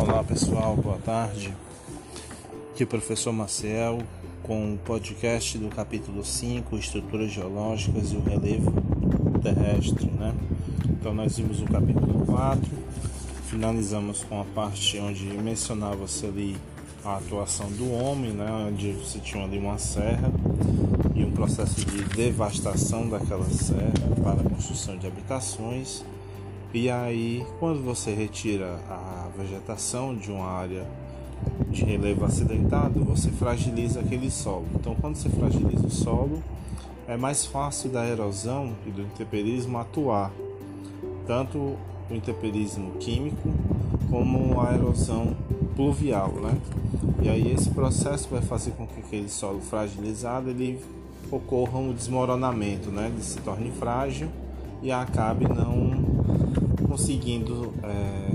Olá pessoal, boa tarde. Aqui é o professor Marcel com o podcast do capítulo 5, Estruturas Geológicas e o Relevo Terrestre, né? Então nós vimos o capítulo 4, finalizamos com a parte onde mencionava-se ali a atuação do homem, né? Onde se tinha ali uma serra e um processo de devastação daquela serra para a construção de habitações e aí, quando você retira a vegetação de uma área de relevo acidentado, você fragiliza aquele solo. Então, quando você fragiliza o solo, é mais fácil da erosão e do intemperismo atuar, tanto o intemperismo químico como a erosão pluvial, né? E aí esse processo vai fazer com que aquele solo fragilizado ele ocorra um desmoronamento, né? Ele se torne frágil e acabe não conseguindo é,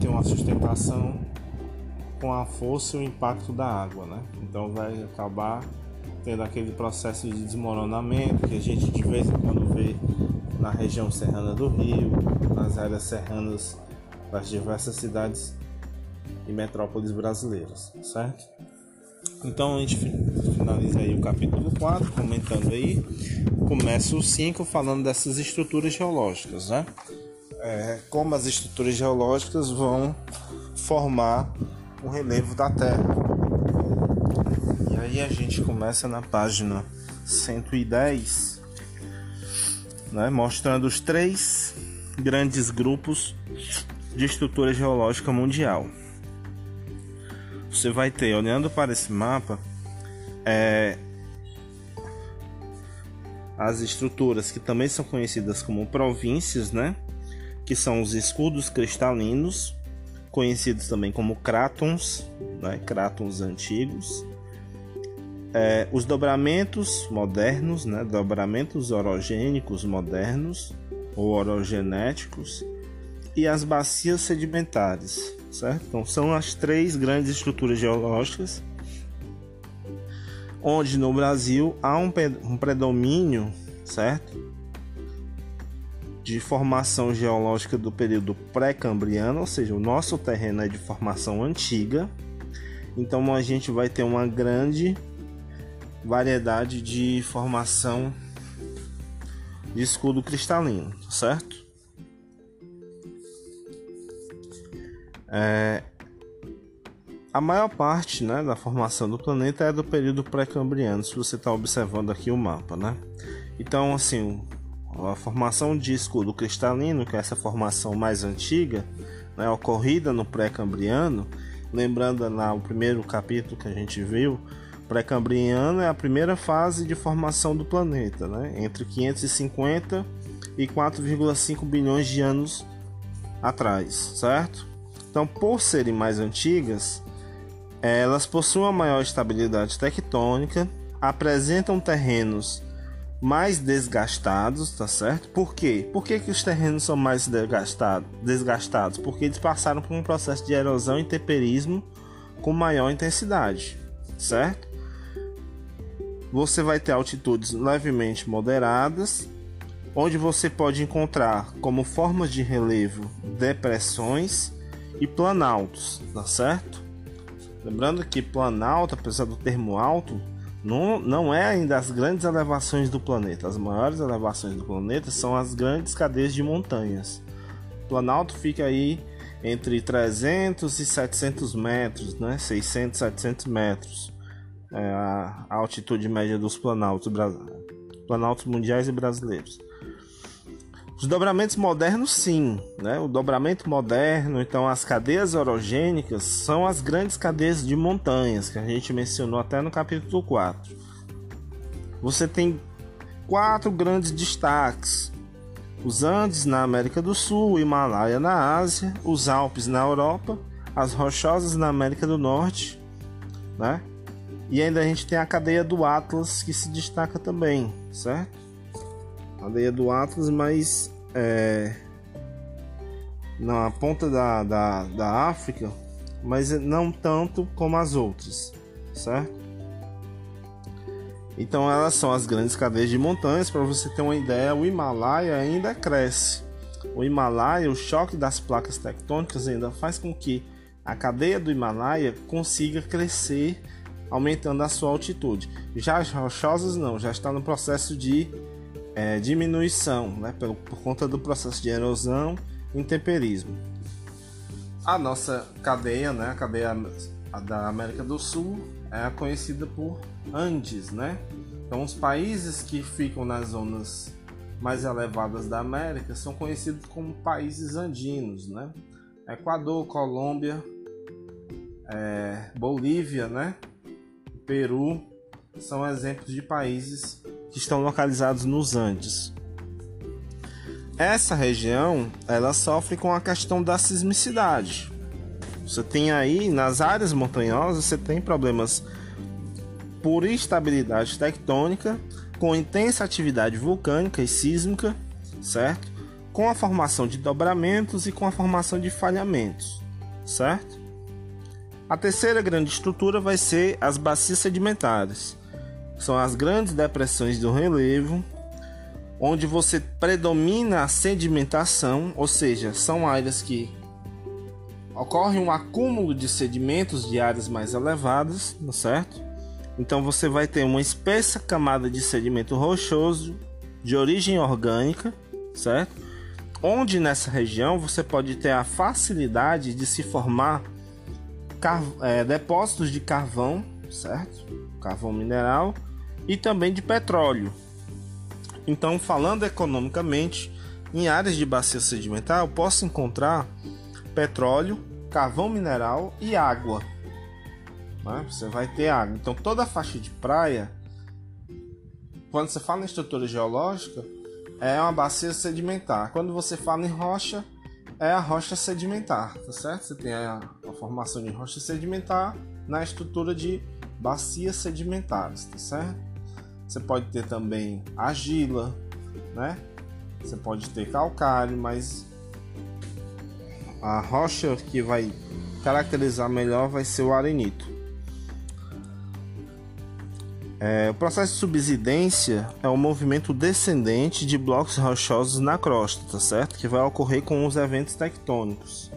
ter uma sustentação com a força e o impacto da água, né? Então vai acabar tendo aquele processo de desmoronamento que a gente de vez em quando vê na região serrana do Rio, nas áreas serranas das diversas cidades e metrópoles brasileiras, certo? Então a gente finaliza aí o capítulo 4 comentando aí, começa o 5 falando dessas estruturas geológicas, né? É, como as estruturas geológicas vão formar o relevo da Terra. E aí a gente começa na página 110, né, mostrando os três grandes grupos de estrutura geológica mundial. Você vai ter, olhando para esse mapa, é, as estruturas que também são conhecidas como províncias, né? Que são os escudos cristalinos, conhecidos também como crátons, né, crátons antigos, é, os dobramentos modernos, né, dobramentos orogênicos modernos ou orogenéticos e as bacias sedimentares, certo? Então são as três grandes estruturas geológicas onde no Brasil há um, um predomínio, certo? De formação geológica do período pré-cambriano, ou seja, o nosso terreno é de formação antiga. Então a gente vai ter uma grande variedade de formação de escudo cristalino, certo? É, a maior parte né, da formação do planeta é do período pré-cambriano, se você está observando aqui o mapa, né? Então, assim, a formação de escudo cristalino, que é essa formação mais antiga, né, ocorrida no pré-cambriano, lembrando lá o primeiro capítulo que a gente viu, pré-cambriano é a primeira fase de formação do planeta, né, entre 550 e 4,5 bilhões de anos atrás, certo? Então, por serem mais antigas, elas possuem uma maior estabilidade tectônica, apresentam terrenos mais desgastados, tá certo? Por quê? Por que, que os terrenos são mais desgastados? desgastados? Porque eles passaram por um processo de erosão e temperismo com maior intensidade, certo? Você vai ter altitudes levemente moderadas, onde você pode encontrar como formas de relevo depressões e planaltos, tá certo? Lembrando que planalto, apesar do termo alto, não, não é ainda as grandes elevações do planeta. As maiores elevações do planeta são as grandes cadeias de montanhas. O Planalto fica aí entre 300 e 700 metros, né? 600, 700 metros. É a altitude média dos planaltos, planaltos mundiais e brasileiros. Os dobramentos modernos, sim, né? O dobramento moderno, então as cadeias orogênicas são as grandes cadeias de montanhas que a gente mencionou até no capítulo 4. Você tem quatro grandes destaques: os Andes na América do Sul, o Himalaia na Ásia, os Alpes na Europa, as Rochosas na América do Norte, né? E ainda a gente tem a cadeia do Atlas que se destaca também, certo? Aldeia do Atlas, mas é, na ponta da, da, da África, mas não tanto como as outras, certo? Então elas são as grandes cadeias de montanhas. Para você ter uma ideia, o Himalaia ainda cresce. O Himalaia, o choque das placas tectônicas ainda faz com que a cadeia do Himalaia consiga crescer, aumentando a sua altitude. Já as rochosas não, já está no processo de é, diminuição, né, por, por conta do processo de erosão e intemperismo. A nossa cadeia, né, a cadeia da América do Sul, é conhecida por Andes, né? Então, os países que ficam nas zonas mais elevadas da América são conhecidos como países andinos, né? Equador, Colômbia, é, Bolívia, né? Peru são exemplos de países que estão localizados nos Andes. Essa região ela sofre com a questão da sismicidade. Você tem aí nas áreas montanhosas você tem problemas por instabilidade tectônica, com intensa atividade vulcânica e sísmica, certo? Com a formação de dobramentos e com a formação de falhamentos, certo? A terceira grande estrutura vai ser as bacias sedimentares. São as grandes depressões do relevo, onde você predomina a sedimentação, ou seja, são áreas que ocorre um acúmulo de sedimentos de áreas mais elevadas, certo? Então você vai ter uma espessa camada de sedimento rochoso de origem orgânica, certo? Onde nessa região você pode ter a facilidade de se formar é, depósitos de carvão, certo? Carvão mineral e também de petróleo. Então, falando economicamente, em áreas de bacia sedimentar, eu posso encontrar petróleo, carvão mineral e água né? Você vai ter água. Então toda a faixa de praia, quando você fala em estrutura geológica, é uma bacia sedimentar. Quando você fala em rocha, é a rocha sedimentar, tá certo? Você tem a, a formação de rocha sedimentar na estrutura de bacias sedimentares, tá certo? Você pode ter também argila, né? Você pode ter calcário, mas a rocha que vai caracterizar melhor vai ser o arenito. É, o processo de subsidência é um movimento descendente de blocos rochosos na crosta, tá certo? Que vai ocorrer com os eventos tectônicos.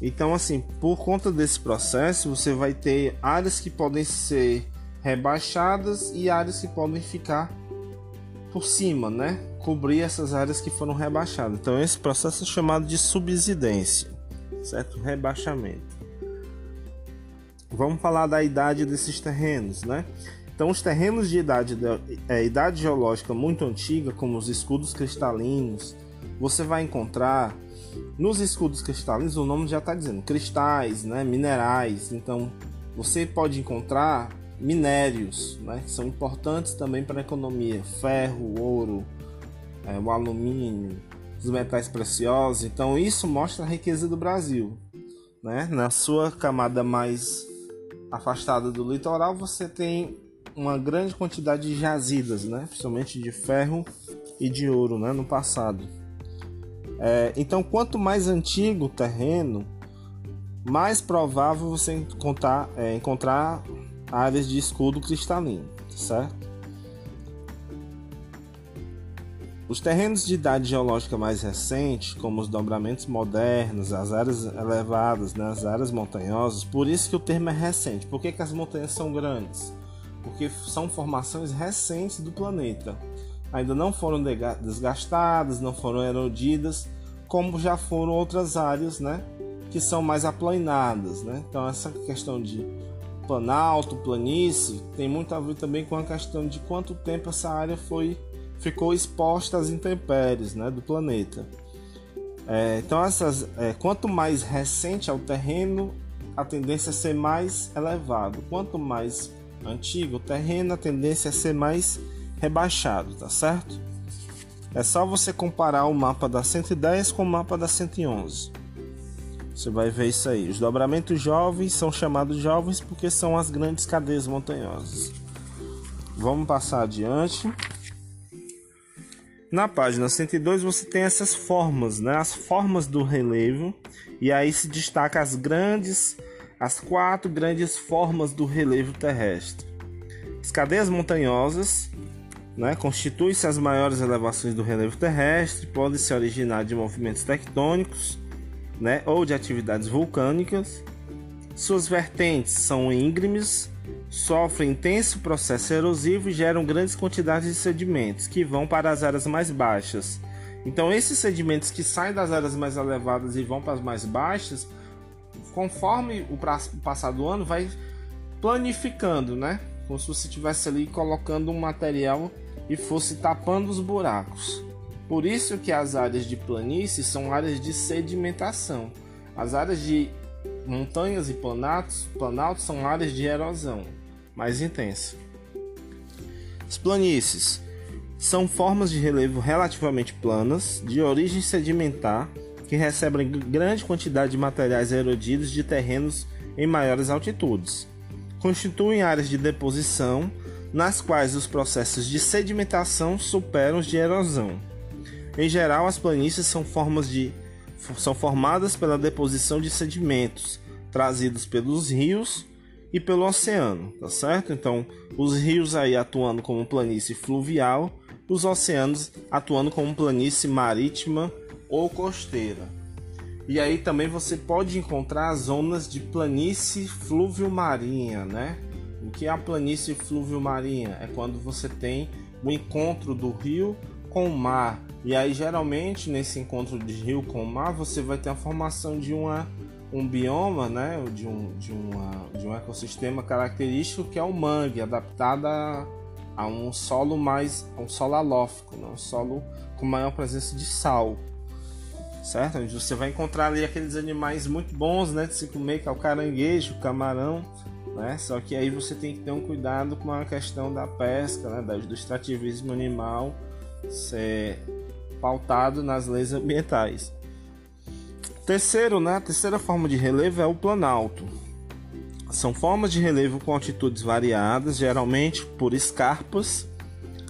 Então, assim, por conta desse processo, você vai ter áreas que podem ser rebaixadas e áreas que podem ficar por cima, né? Cobrir essas áreas que foram rebaixadas. Então, esse processo é chamado de subsidência, certo? Rebaixamento. Vamos falar da idade desses terrenos, né? Então, os terrenos de idade, é, idade geológica muito antiga, como os escudos cristalinos, você vai encontrar nos escudos cristalinos, o nome já está dizendo, cristais, né, minerais. Então, você pode encontrar minérios, né, que são importantes também para a economia: ferro, ouro, é, o alumínio, os metais preciosos. Então, isso mostra a riqueza do Brasil. Né? Na sua camada mais afastada do litoral, você tem uma grande quantidade de jazidas, né? principalmente de ferro e de ouro né? no passado. É, então, quanto mais antigo o terreno, mais provável você encontrar, é, encontrar áreas de escudo cristalino, certo? Os terrenos de idade geológica mais recente, como os dobramentos modernos, as áreas elevadas, né, as áreas montanhosas, por isso que o termo é recente. Por que, que as montanhas são grandes? porque são formações recentes do planeta. Ainda não foram desgastadas, não foram erodidas, como já foram outras áreas, né, que são mais aplanadas, né? Então essa questão de planalto, planície, tem muito a ver também com a questão de quanto tempo essa área foi ficou exposta às intempéries, né, do planeta. É, então essas, é, quanto mais recente é o terreno, a tendência é ser mais elevado. Quanto mais antigo, o terreno a tendência é ser mais rebaixado, tá certo? É só você comparar o mapa da 110 com o mapa da 111. Você vai ver isso aí. Os dobramentos jovens são chamados jovens porque são as grandes cadeias montanhosas. Vamos passar adiante. Na página 102 você tem essas formas, né? As formas do relevo e aí se destaca as grandes as quatro grandes formas do relevo terrestre. As cadeias montanhosas né, constituem-se as maiores elevações do relevo terrestre, podem se originar de movimentos tectônicos né, ou de atividades vulcânicas. Suas vertentes são íngremes, sofrem intenso processo erosivo e geram grandes quantidades de sedimentos que vão para as áreas mais baixas. Então, esses sedimentos que saem das áreas mais elevadas e vão para as mais baixas, conforme o passar do ano, vai planificando, né? Como se você estivesse ali colocando um material e fosse tapando os buracos. Por isso que as áreas de planície são áreas de sedimentação. As áreas de montanhas e planaltos, planaltos são áreas de erosão mais intensa. As planícies são formas de relevo relativamente planas, de origem sedimentar, que recebem grande quantidade de materiais erodidos de terrenos em maiores altitudes. Constituem áreas de deposição nas quais os processos de sedimentação superam os de erosão. Em geral, as planícies são, formas de, são formadas pela deposição de sedimentos trazidos pelos rios e pelo oceano, tá certo? Então, os rios aí atuando como planície fluvial, os oceanos atuando como planície marítima ou costeira. E aí também você pode encontrar zonas de planície fluvio-marinha, né? O que é a planície fluvio-marinha? É quando você tem o encontro do rio com o mar. E aí geralmente nesse encontro de rio com mar você vai ter a formação de uma um bioma, né, de um, de, uma, de um ecossistema característico que é o mangue, adaptado a, um solo mais um solo alófico, né, um solo com maior presença de sal, certo? Você vai encontrar ali aqueles animais muito bons, né, de se comer, que é o caranguejo, o camarão, né? Só que aí você tem que ter um cuidado com a questão da pesca, né, do extrativismo animal ser pautado nas leis ambientais. Terceiro, né, a terceira forma de relevo é o planalto. São formas de relevo com altitudes variadas, geralmente por escarpas,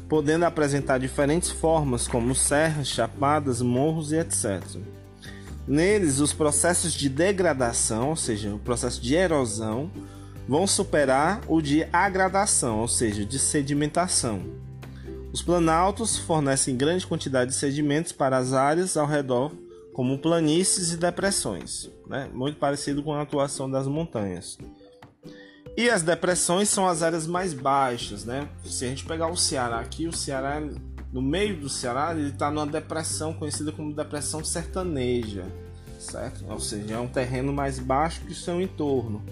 podendo apresentar diferentes formas, como serras, chapadas, morros e etc. Neles, os processos de degradação, ou seja, o processo de erosão, vão superar o de agradação, ou seja, de sedimentação. Os planaltos fornecem grande quantidade de sedimentos para as áreas ao redor como planícies e depressões, né? muito parecido com a atuação das montanhas. E as depressões são as áreas mais baixas, né? Se a gente pegar o Ceará aqui, o Ceará, no meio do Ceará, ele está numa depressão conhecida como depressão sertaneja, certo? Ou seja, é um terreno mais baixo que o seu entorno.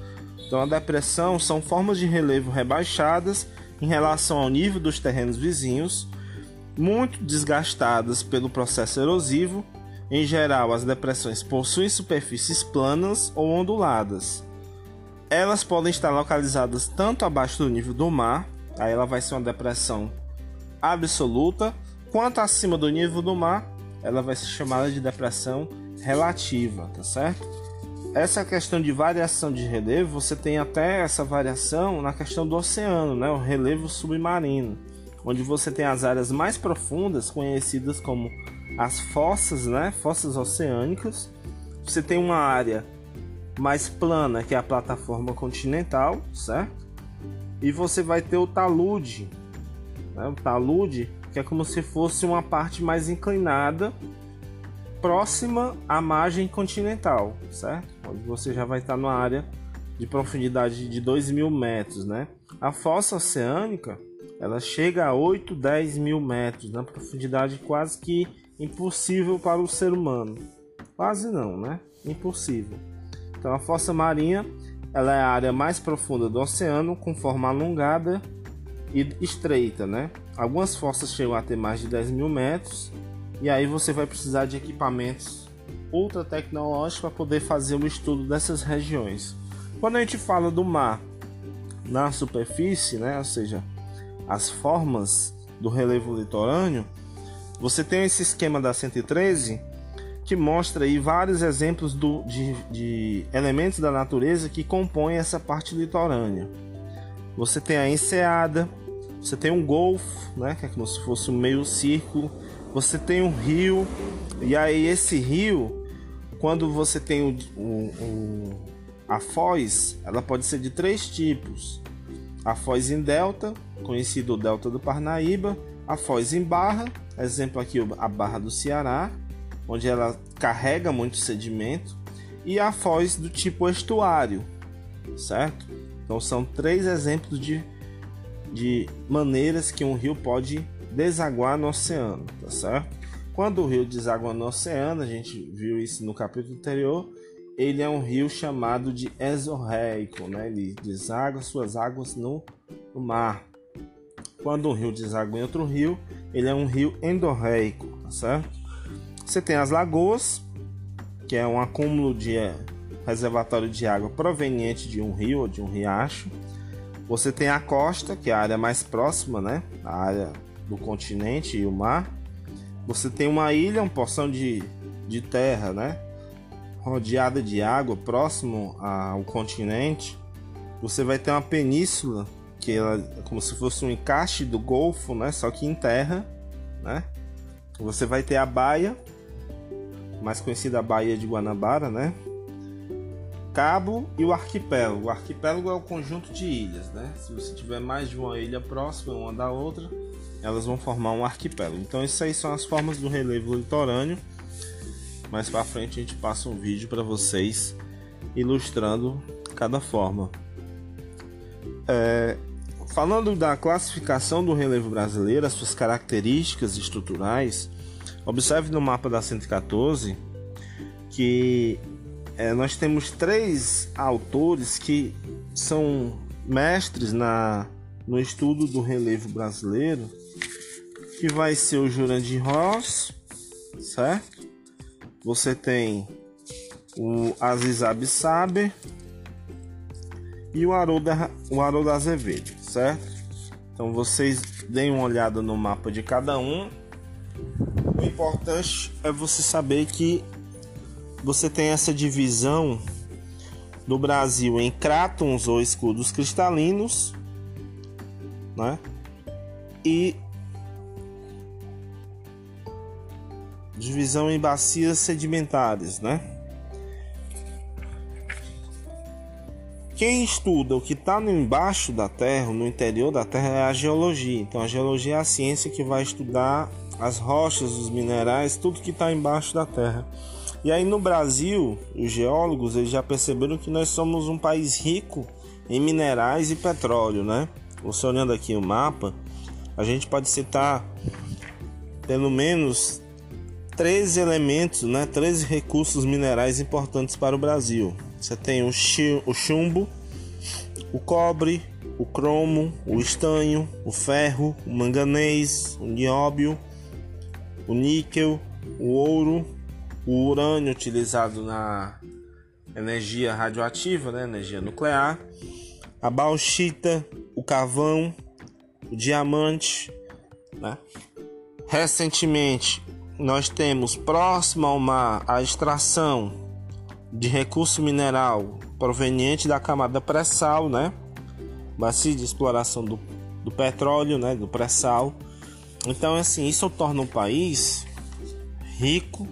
Então, a depressão são formas de relevo rebaixadas em relação ao nível dos terrenos vizinhos, muito desgastadas pelo processo erosivo em geral, as depressões possuem superfícies planas ou onduladas. Elas podem estar localizadas tanto abaixo do nível do mar, aí ela vai ser uma depressão absoluta, quanto acima do nível do mar, ela vai ser chamada de depressão relativa, tá certo? Essa questão de variação de relevo, você tem até essa variação na questão do oceano, né? o relevo submarino, onde você tem as áreas mais profundas, conhecidas como as fossas, né? Fossas oceânicas. Você tem uma área mais plana, que é a plataforma continental, certo? E você vai ter o talude, né? o talude, que é como se fosse uma parte mais inclinada, próxima à margem continental, certo? Onde você já vai estar numa área de profundidade de 2 mil metros, né? A fossa oceânica, ela chega a 8, 10 mil metros, na profundidade quase que impossível para o ser humano. Quase não, né? Impossível. Então a fossa marinha ela é a área mais profunda do oceano com forma alongada e estreita, né? Algumas fossas chegam a ter mais de 10 mil metros e aí você vai precisar de equipamentos ultra tecnológicos para poder fazer o estudo dessas regiões. Quando a gente fala do mar na superfície, né? Ou seja, as formas do relevo litorâneo, você tem esse esquema da 113 que mostra aí vários exemplos do, de, de elementos da natureza que compõem essa parte litorânea. Você tem a enseada, você tem um golfo, né, que é como se fosse um meio círculo, você tem um rio, e aí esse rio, quando você tem o, o, o, a foz, ela pode ser de três tipos. A foz em delta, conhecido delta do Parnaíba, a foz em barra, exemplo aqui a barra do Ceará, onde ela carrega muito sedimento, e a foz do tipo estuário, certo? Então são três exemplos de, de maneiras que um rio pode desaguar no oceano, tá certo? Quando o rio deságua no oceano, a gente viu isso no capítulo anterior, ele é um rio chamado de exorreico, né? Ele deságua suas águas no, no mar. Quando um rio deságua em outro rio, ele é um rio endorreico, tá certo? Você tem as lagoas, que é um acúmulo de reservatório de água proveniente de um rio ou de um riacho. Você tem a costa, que é a área mais próxima, né? A área do continente e o mar. Você tem uma ilha, uma porção de, de terra, né? Rodeada de água, próximo ao continente. Você vai ter uma península, que ela é como se fosse um encaixe do Golfo, né? Só que em terra, né? Você vai ter a baia, mais conhecida a Baía de Guanabara, né? Cabo e o arquipélago. O arquipélago é o conjunto de ilhas, né? Se você tiver mais de uma ilha próxima uma da outra, elas vão formar um arquipélago. Então, isso aí são as formas do relevo litorâneo. Mais para frente a gente passa um vídeo para vocês ilustrando cada forma. É, falando da classificação do relevo brasileiro, as suas características estruturais, observe no mapa da 114 que é, nós temos três autores que são mestres na, no estudo do relevo brasileiro, que vai ser o Jurandir Ross, certo? Você tem o Aziz Absaber e o Haroldo, o Haroldo Azevedo, certo? Então vocês deem uma olhada no mapa de cada um. O importante é você saber que você tem essa divisão do Brasil em crátons ou escudos cristalinos, né? E divisão em bacias sedimentares, né? Quem estuda o que está embaixo da Terra, no interior da Terra, é a geologia. Então, a geologia é a ciência que vai estudar as rochas, os minerais, tudo que está embaixo da Terra. E aí no Brasil, os geólogos eles já perceberam que nós somos um país rico em minerais e petróleo, né? Você olhando aqui o mapa, a gente pode citar pelo menos 13 elementos, né? 13 recursos minerais importantes para o Brasil. Você tem o chumbo, o cobre, o cromo, o estanho, o ferro, o manganês, o nióbio, o níquel, o ouro, o urânio utilizado na energia radioativa, né, energia nuclear, a bauxita, o carvão, o diamante, né? Recentemente, nós temos próximo ao mar a extração de recurso mineral proveniente da camada pré-sal, né? Bacia de exploração do, do petróleo, né? Do pré-sal. Então, assim, isso torna um país rico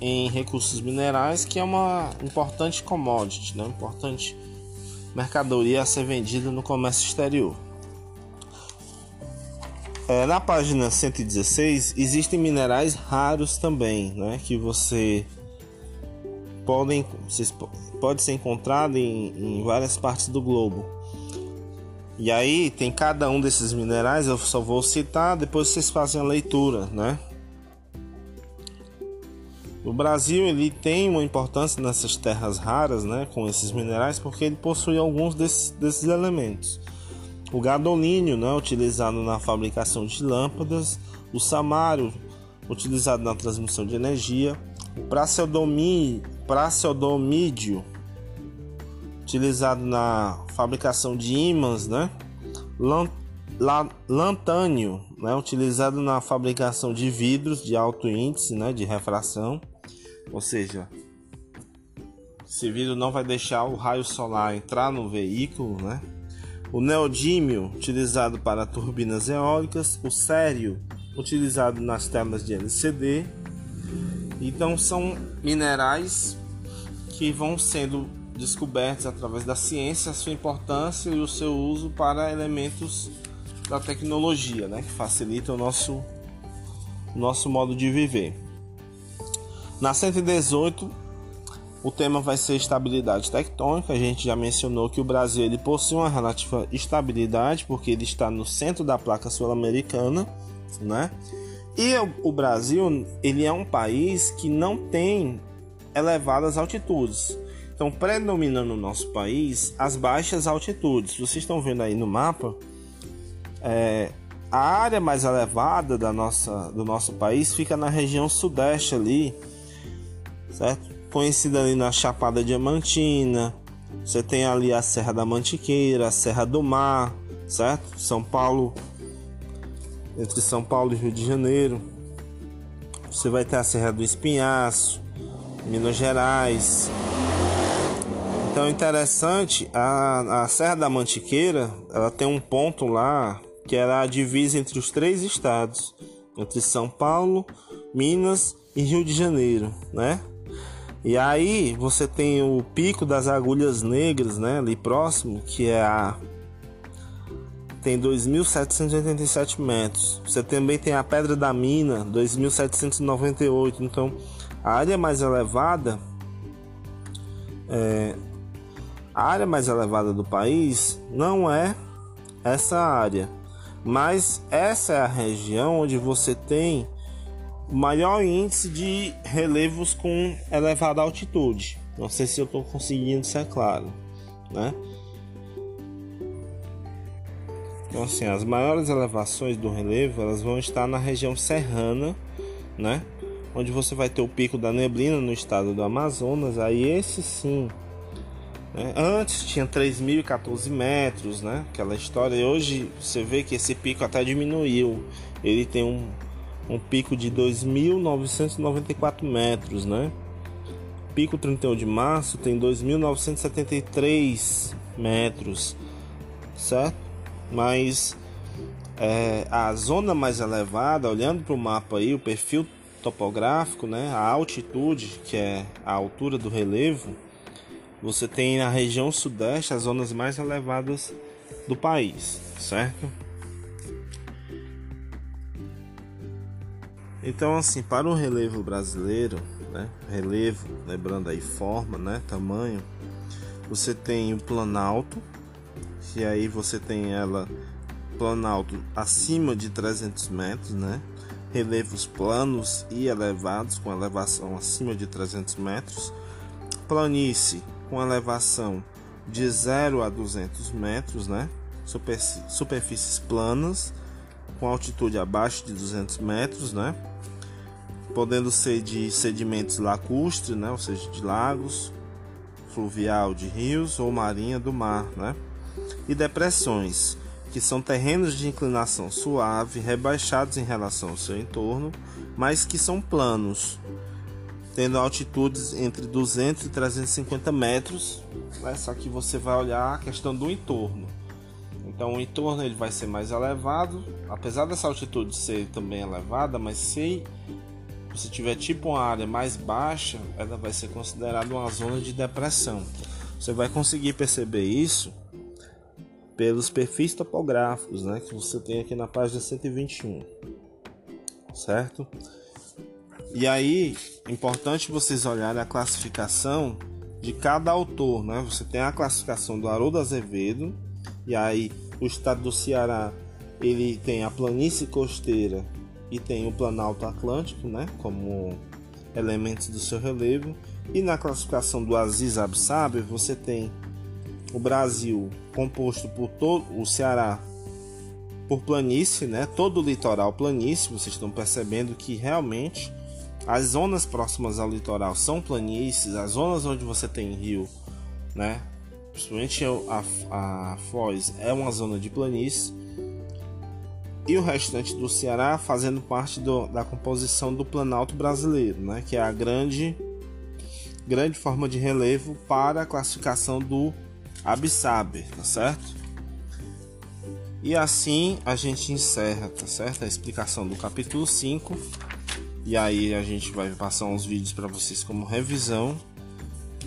em recursos minerais, que é uma importante commodity, né? importante mercadoria a ser vendida no comércio exterior. É, na página 116 existem minerais raros também, né? que você podem pode ser encontrado em, em várias partes do globo. E aí tem cada um desses minerais, eu só vou citar, depois vocês fazem a leitura, né? O Brasil ele tem uma importância nessas terras raras, né, com esses minerais, porque ele possui alguns desses, desses elementos. O gadolínio, né, utilizado na fabricação de lâmpadas, o samário, utilizado na transmissão de energia, o praseodomídio, utilizado na fabricação de ímãs, né, lantânio, né, utilizado na fabricação de vidros de alto índice, né, de refração ou seja, esse vidro não vai deixar o raio solar entrar no veículo, né? O neodímio, utilizado para turbinas eólicas, o sério, utilizado nas telas de LCD. Então são minerais que vão sendo descobertos através da ciência, a sua importância e o seu uso para elementos da tecnologia, né, que facilita o nosso nosso modo de viver. Na 118, O tema vai ser estabilidade tectônica. A gente já mencionou que o Brasil ele possui uma relativa estabilidade porque ele está no centro da placa sul-americana, né? E o Brasil ele é um país que não tem elevadas altitudes. Então, predominando no nosso país as baixas altitudes. Vocês estão vendo aí no mapa, é, a área mais elevada da nossa, do nosso país fica na região sudeste ali, certo? Conhecida ali na Chapada Diamantina. Você tem ali a Serra da Mantiqueira, a Serra do Mar, certo? São Paulo, entre São Paulo e Rio de Janeiro. Você vai ter a Serra do Espinhaço, Minas Gerais, então interessante, a, a Serra da Mantiqueira, ela tem um ponto lá que era a divisa entre os três estados, entre São Paulo, Minas e Rio de Janeiro, né? E aí você tem o Pico das Agulhas Negras, né, ali próximo, que é a tem 2.787 metros. Você também tem a Pedra da Mina, 2.798. Então, a área mais elevada é, a área mais elevada do país não é essa área, mas essa é a região onde você tem maior índice de relevos com elevada altitude. Não sei se eu estou conseguindo ser claro, né? Então assim, as maiores elevações do relevo elas vão estar na região serrana, né? Onde você vai ter o pico da neblina no estado do Amazonas. Aí esse sim né? Antes tinha 3.014 metros, né? Aquela história. E hoje você vê que esse pico até diminuiu. Ele tem um, um pico de 2.994 metros, né? Pico 31 de março tem 2.973 metros, certo? Mas é, a zona mais elevada, olhando para o mapa aí, o perfil topográfico, né? A altitude, que é a altura do relevo você tem na região sudeste as zonas mais elevadas do país, certo? Então, assim, para o relevo brasileiro, né, relevo, lembrando aí forma, né, tamanho, você tem o planalto, que aí você tem ela planalto acima de 300 metros, né, relevos planos e elevados com elevação acima de 300 metros, planície com elevação de 0 a 200 metros, né? superfícies planas com altitude abaixo de 200 metros, né? Podendo ser de sedimentos lacustres, né? Ou seja, de lagos, fluvial de rios ou marinha do mar, né? E depressões, que são terrenos de inclinação suave, rebaixados em relação ao seu entorno, mas que são planos, tendo altitudes entre 200 e 350 metros, né? só que você vai olhar a questão do entorno. Então o entorno ele vai ser mais elevado, apesar dessa altitude ser também elevada, mas se você tiver tipo uma área mais baixa, ela vai ser considerada uma zona de depressão. Você vai conseguir perceber isso pelos perfis topográficos, né, que você tem aqui na página 121. Certo? E aí, importante vocês olharem a classificação de cada autor, né? Você tem a classificação do Haroldo Azevedo, e aí o estado do Ceará, ele tem a planície costeira e tem o Planalto Atlântico, né, como elementos do seu relevo. E na classificação do Aziz Absaber, você tem o Brasil composto por todo o Ceará por planície, né? Todo o litoral planície, vocês estão percebendo que realmente as zonas próximas ao litoral são planícies, as zonas onde você tem rio, né? Principalmente a, a Foz é uma zona de planície. E o restante do Ceará fazendo parte do, da composição do Planalto brasileiro, né? Que é a grande, grande forma de relevo para a classificação do Abissaber, tá certo? E assim a gente encerra, tá certo? A explicação do capítulo 5 e aí a gente vai passar uns vídeos para vocês como revisão.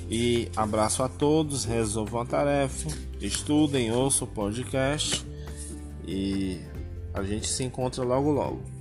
E abraço a todos, resolvam a tarefa, estudem, ouçam o podcast e a gente se encontra logo logo.